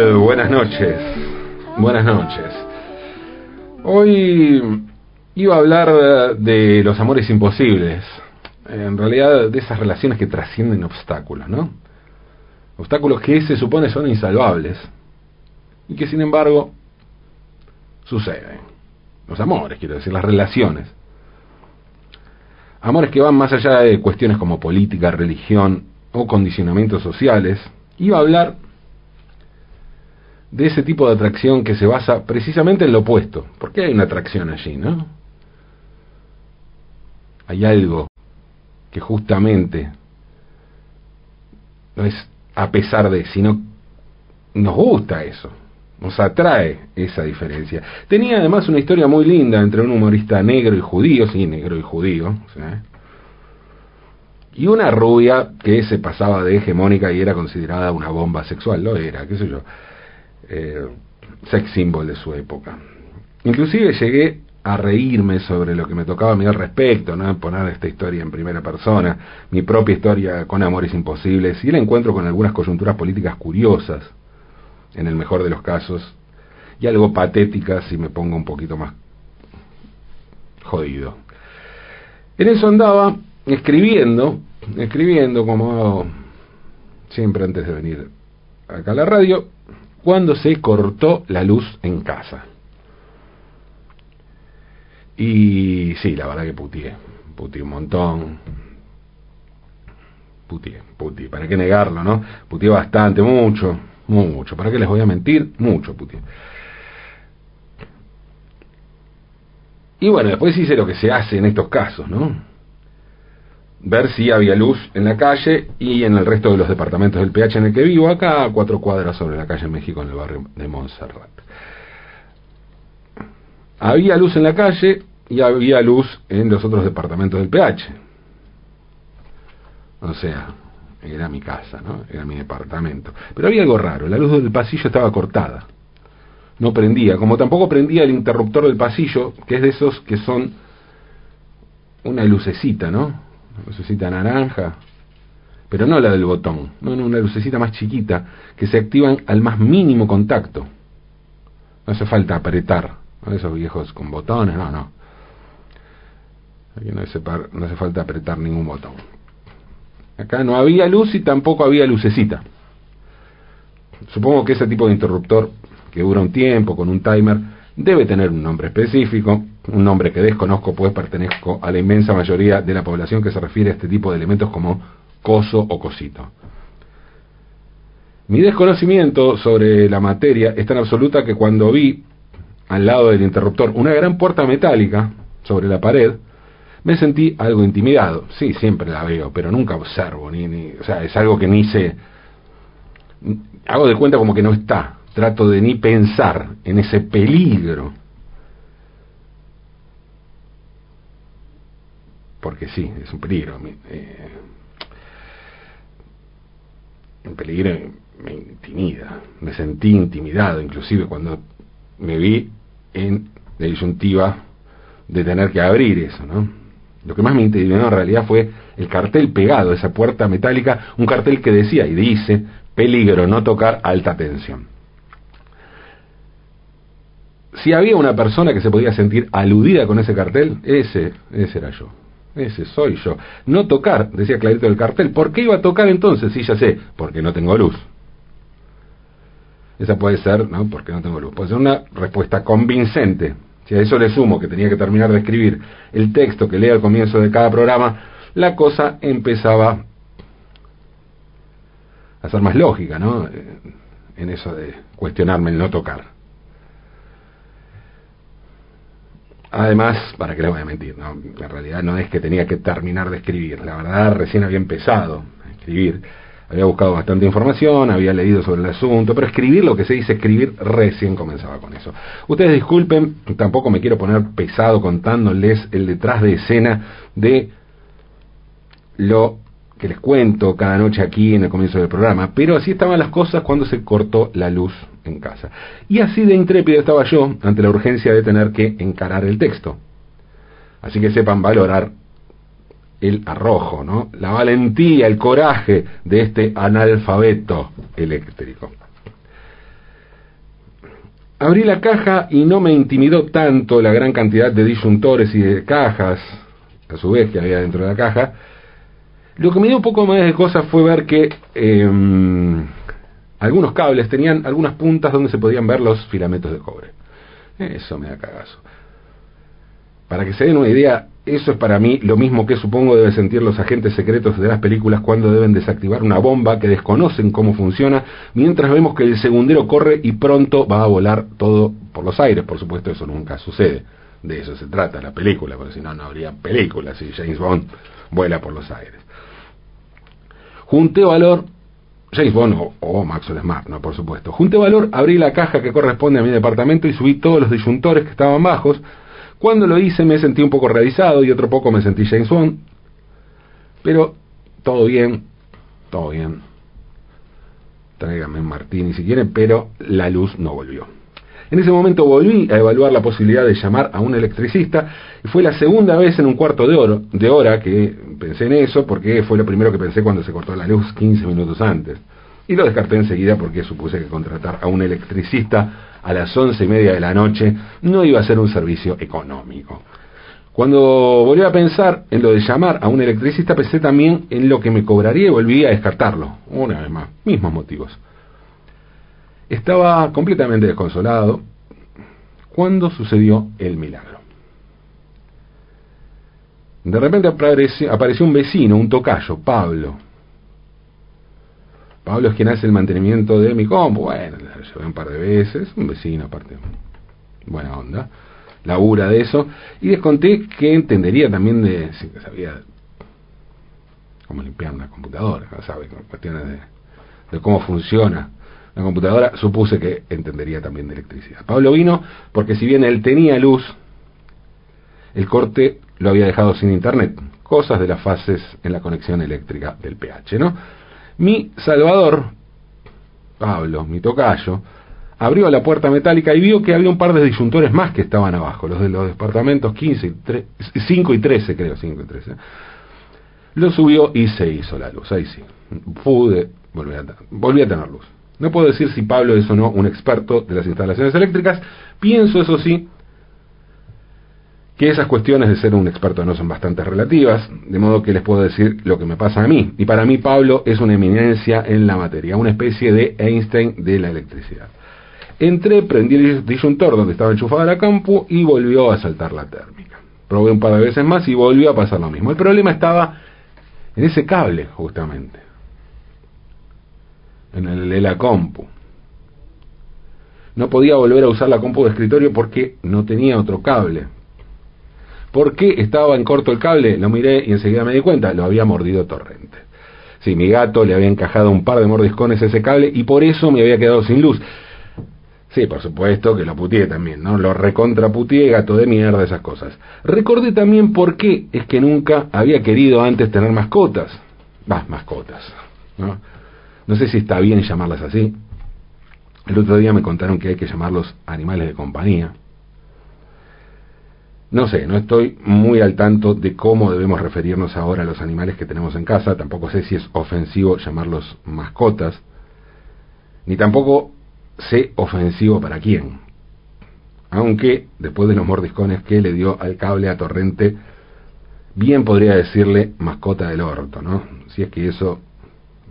Buenas noches. Buenas noches. Hoy iba a hablar de los amores imposibles. En realidad, de esas relaciones que trascienden obstáculos, ¿no? Obstáculos que se supone son insalvables. Y que sin embargo suceden. Los amores, quiero decir, las relaciones. Amores que van más allá de cuestiones como política, religión o condicionamientos sociales. Iba a hablar de ese tipo de atracción que se basa precisamente en lo opuesto. porque hay una atracción allí, no? Hay algo que justamente no es a pesar de, sino nos gusta eso, nos atrae esa diferencia. Tenía además una historia muy linda entre un humorista negro y judío, sí, negro y judío, y una rubia que se pasaba de hegemónica y era considerada una bomba sexual, lo era, qué sé yo eh, sex symbol de su época. Inclusive llegué a reírme sobre lo que me tocaba a mí al respecto, ¿no? poner esta historia en primera persona, mi propia historia con amores imposibles, y el encuentro con algunas coyunturas políticas curiosas, en el mejor de los casos, y algo patéticas si me pongo un poquito más jodido. En eso andaba escribiendo, escribiendo como siempre antes de venir acá a la radio, cuando se cortó la luz en casa. Y sí, la verdad que putié, putié un montón. Putié, putié, ¿para qué negarlo, no? Putié bastante, mucho, mucho. ¿Para qué les voy a mentir? Mucho putié. Y bueno, después hice lo que se hace en estos casos, ¿no? Ver si había luz en la calle y en el resto de los departamentos del PH en el que vivo, acá a cuatro cuadras sobre la calle México en el barrio de Montserrat. Había luz en la calle y había luz en los otros departamentos del PH. O sea, era mi casa, ¿no? Era mi departamento. Pero había algo raro, la luz del pasillo estaba cortada. No prendía, como tampoco prendía el interruptor del pasillo, que es de esos que son una lucecita, ¿no? Lucecita naranja, pero no la del botón, no, una lucecita más chiquita que se activan al más mínimo contacto. No hace falta apretar, esos viejos con botones, no, no. Aquí no hace, no hace falta apretar ningún botón. Acá no había luz y tampoco había lucecita. Supongo que ese tipo de interruptor que dura un tiempo con un timer debe tener un nombre específico, un nombre que desconozco pues pertenezco a la inmensa mayoría de la población que se refiere a este tipo de elementos como coso o cosito. Mi desconocimiento sobre la materia es tan absoluta que cuando vi al lado del interruptor una gran puerta metálica sobre la pared, me sentí algo intimidado. Sí, siempre la veo, pero nunca observo, ni, ni, o sea, es algo que ni se... Hago de cuenta como que no está trato de ni pensar en ese peligro. Porque sí, es un peligro. Eh, un peligro me intimida. Me sentí intimidado, inclusive cuando me vi en la disyuntiva de tener que abrir eso, ¿no? Lo que más me intimidó en realidad fue el cartel pegado esa puerta metálica, un cartel que decía y dice, peligro, no tocar alta tensión si había una persona que se podía sentir aludida con ese cartel, ese, ese era yo. Ese soy yo. No tocar, decía clarito el cartel. ¿Por qué iba a tocar entonces? Sí, ya sé, porque no tengo luz. Esa puede ser, ¿no? Porque no tengo luz. Puede ser una respuesta convincente. Si a eso le sumo que tenía que terminar de escribir el texto que leía al comienzo de cada programa, la cosa empezaba a ser más lógica, ¿no? Eh, en eso de cuestionarme el no tocar. Además, para qué le voy a mentir, ¿no? en realidad no es que tenía que terminar de escribir, la verdad recién había empezado a escribir, había buscado bastante información, había leído sobre el asunto, pero escribir lo que se dice escribir recién comenzaba con eso. Ustedes disculpen, tampoco me quiero poner pesado contándoles el detrás de escena de lo que les cuento cada noche aquí en el comienzo del programa, pero así estaban las cosas cuando se cortó la luz en casa. Y así de intrépido estaba yo ante la urgencia de tener que encarar el texto. Así que sepan valorar el arrojo, ¿no? La valentía, el coraje de este analfabeto eléctrico. Abrí la caja y no me intimidó tanto la gran cantidad de disyuntores y de cajas, a su vez, que había dentro de la caja. Lo que me dio un poco más de cosas fue ver que em, algunos cables tenían algunas puntas donde se podían ver los filamentos de cobre. Eso me da cagazo. Para que se den una idea, eso es para mí lo mismo que supongo deben sentir los agentes secretos de las películas cuando deben desactivar una bomba que desconocen cómo funciona, mientras vemos que el segundero corre y pronto va a volar todo por los aires. Por supuesto, eso nunca sucede. De eso se trata la película, porque si no, no habría película si James Bond vuela por los aires. Junté valor, James Bond o, o, Maxwell Smart, no, por supuesto. Junté valor, abrí la caja que corresponde a mi departamento y subí todos los disyuntores que estaban bajos cuando lo hice me sentí un poco realizado y otro poco me sentí James Bond. Pero todo bien, todo bien. Tráigame Martini si quieren, pero la luz no volvió. En ese momento volví a evaluar la posibilidad de llamar a un electricista y fue la segunda vez en un cuarto de, oro, de hora que pensé en eso porque fue lo primero que pensé cuando se cortó la luz 15 minutos antes. Y lo descarté enseguida porque supuse que contratar a un electricista a las once y media de la noche no iba a ser un servicio económico. Cuando volví a pensar en lo de llamar a un electricista, pensé también en lo que me cobraría y volví a descartarlo, una vez más, mismos motivos. Estaba completamente desconsolado cuando sucedió el milagro. De repente apareció, un vecino, un tocayo, Pablo, Pablo es quien hace el mantenimiento de mi compu. Bueno, lo llevé un par de veces, un vecino aparte, buena onda, labura de eso. Y les conté que entendería también de, si sabía cómo limpiar una computadora, ¿sabe? cuestiones de cómo funciona la computadora, supuse que entendería también de electricidad. Pablo vino porque si bien él tenía luz, el corte lo había dejado sin internet, cosas de las fases en la conexión eléctrica del pH, ¿no? Mi Salvador, Pablo, mi tocayo, abrió la puerta metálica y vio que había un par de disyuntores más que estaban abajo, los de los departamentos 15 y 3, 5 y 13, creo, 5 y 13. Lo subió y se hizo la luz, ahí sí. Pude volver a, a tener luz. No puedo decir si Pablo es o no un experto de las instalaciones eléctricas, pienso eso sí que esas cuestiones de ser un experto no son bastante relativas, de modo que les puedo decir lo que me pasa a mí. Y para mí Pablo es una eminencia en la materia, una especie de Einstein de la electricidad. Entré, prendí el disyuntor donde estaba enchufada la campo y volvió a saltar la térmica. Probé un par de veces más y volvió a pasar lo mismo. El problema estaba en ese cable, justamente. En el de la compu. No podía volver a usar la compu de escritorio porque no tenía otro cable ¿Por qué estaba en corto el cable? Lo miré y enseguida me di cuenta, lo había mordido torrente. Sí, mi gato le había encajado un par de mordiscones a ese cable y por eso me había quedado sin luz. Sí, por supuesto que lo putié también, ¿no? Lo recontraputié, gato de mierda, esas cosas. Recordé también por qué es que nunca había querido antes tener mascotas. Bah, mascotas, ¿no? No sé si está bien llamarlas así. El otro día me contaron que hay que llamarlos animales de compañía. No sé, no estoy muy al tanto de cómo debemos referirnos ahora a los animales que tenemos en casa, tampoco sé si es ofensivo llamarlos mascotas, ni tampoco sé ofensivo para quién. Aunque, después de los mordiscones que le dio al cable a Torrente, bien podría decirle mascota del orto, ¿no? Si es que eso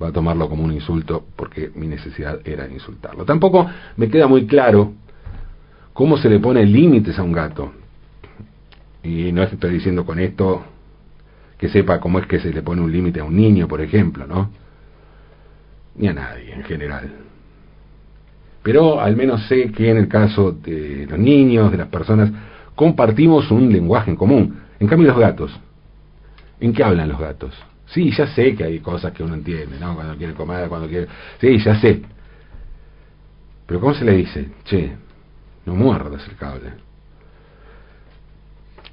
va a tomarlo como un insulto, porque mi necesidad era insultarlo. Tampoco me queda muy claro cómo se le pone límites a un gato. Y no estoy diciendo con esto que sepa cómo es que se le pone un límite a un niño, por ejemplo, ¿no? Ni a nadie en general. Pero al menos sé que en el caso de los niños, de las personas, compartimos un lenguaje en común. En cambio los gatos, ¿en qué hablan los gatos? Sí, ya sé que hay cosas que uno entiende, ¿no? Cuando quiere comer, cuando quiere... Sí, ya sé. Pero ¿cómo se le dice? Che, no muerdas el cable.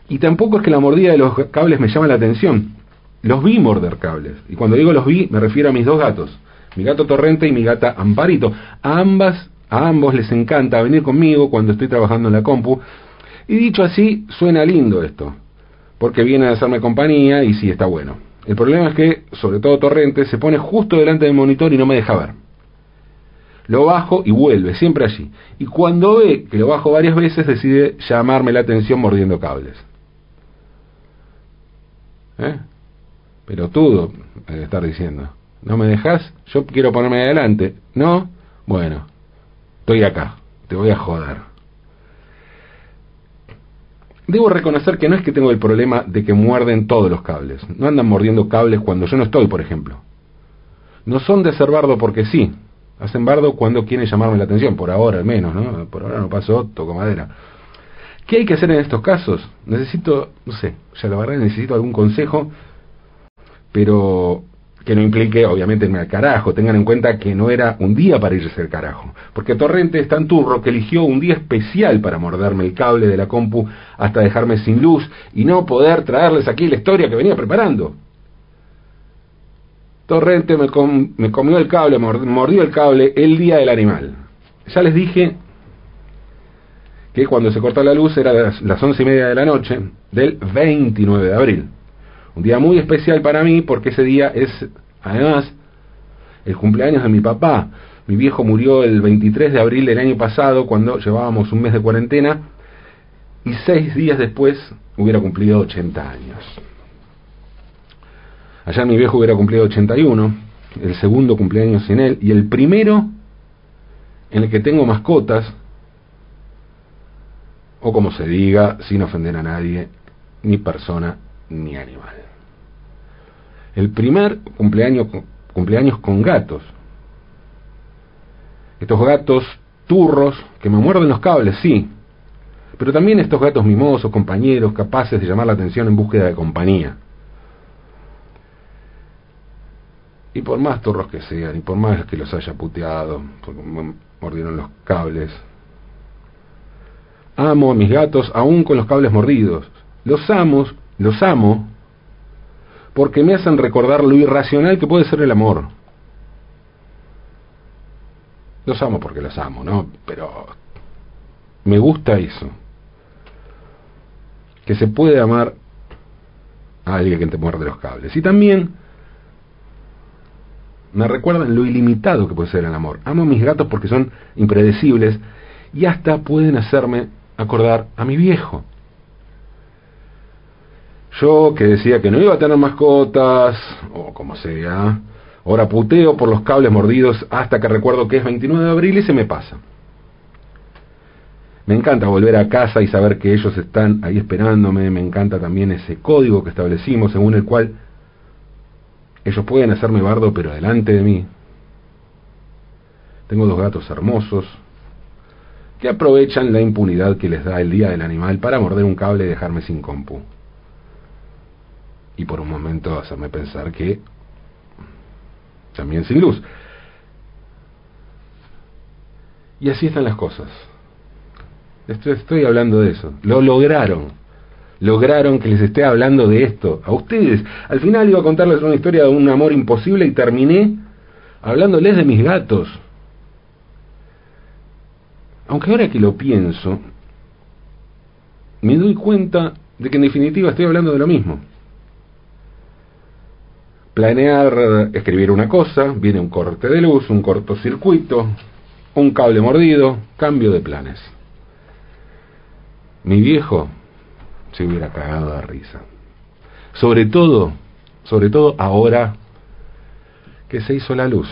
Y tampoco es que la mordida de los cables me llama la atención. Los vi morder cables. Y cuando digo los vi, me refiero a mis dos gatos. Mi gato Torrente y mi gata Amparito. A ambas, a ambos les encanta venir conmigo cuando estoy trabajando en la compu. Y dicho así, suena lindo esto. porque viene a hacerme compañía y sí está bueno. El problema es que, sobre todo Torrente, se pone justo delante del monitor y no me deja ver. Lo bajo y vuelve, siempre allí. Y cuando ve que lo bajo varias veces, decide llamarme la atención mordiendo cables. ¿Eh? Pero todo, debe estar diciendo. ¿No me dejas? Yo quiero ponerme adelante. ¿No? Bueno, estoy acá. Te voy a joder. Debo reconocer que no es que tengo el problema de que muerden todos los cables. No andan mordiendo cables cuando yo no estoy, por ejemplo. No son de ser bardo porque sí. Hacen bardo cuando quieren llamarme la atención, por ahora al menos, ¿no? Por ahora no pasó, toco madera. ¿Qué hay que hacer en estos casos? Necesito, no sé, ya la verdad necesito algún consejo, pero que no implique, obviamente, irme al carajo. Tengan en cuenta que no era un día para irse al carajo. Porque Torrente es tan turro que eligió un día especial para morderme el cable de la compu hasta dejarme sin luz y no poder traerles aquí la historia que venía preparando. Torrente me, me comió el cable, mordió el cable el día del animal. Ya les dije que cuando se cortó la luz era las once y media de la noche del 29 de abril. Un día muy especial para mí porque ese día es, además, el cumpleaños de mi papá. Mi viejo murió el 23 de abril del año pasado cuando llevábamos un mes de cuarentena y seis días después hubiera cumplido 80 años. Allá mi viejo hubiera cumplido 81, el segundo cumpleaños sin él y el primero en el que tengo mascotas, o como se diga, sin ofender a nadie, ni persona ni animal el primer cumpleaños, cumpleaños con gatos. Estos gatos turros que me muerden los cables, sí, pero también estos gatos mimosos, compañeros, capaces de llamar la atención en búsqueda de compañía. Y por más turros que sean, y por más que los haya puteado, porque me mordieron los cables, amo a mis gatos aún con los cables mordidos. Los amo, los amo porque me hacen recordar lo irracional que puede ser el amor. Los amo porque los amo, ¿no? Pero me gusta eso. Que se puede amar a alguien que te muerde los cables. Y también me recuerdan lo ilimitado que puede ser el amor. Amo a mis gatos porque son impredecibles y hasta pueden hacerme acordar a mi viejo. Yo que decía que no iba a tener mascotas, o como sea, ahora puteo por los cables mordidos hasta que recuerdo que es 29 de abril y se me pasa. Me encanta volver a casa y saber que ellos están ahí esperándome, me encanta también ese código que establecimos según el cual ellos pueden hacerme bardo pero delante de mí. Tengo dos gatos hermosos que aprovechan la impunidad que les da el día del animal para morder un cable y dejarme sin compu y por un momento hacerme pensar que también sin luz. Y así están las cosas. Estoy, estoy hablando de eso. Lo lograron. Lograron que les esté hablando de esto. A ustedes. Al final iba a contarles una historia de un amor imposible y terminé hablándoles de mis gatos. Aunque ahora que lo pienso, me doy cuenta de que en definitiva estoy hablando de lo mismo planear escribir una cosa, viene un corte de luz, un cortocircuito, un cable mordido, cambio de planes. Mi viejo se hubiera cagado de risa. Sobre todo, sobre todo ahora que se hizo la luz.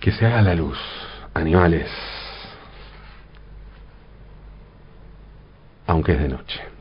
Que se haga la luz, animales. Aunque es de noche.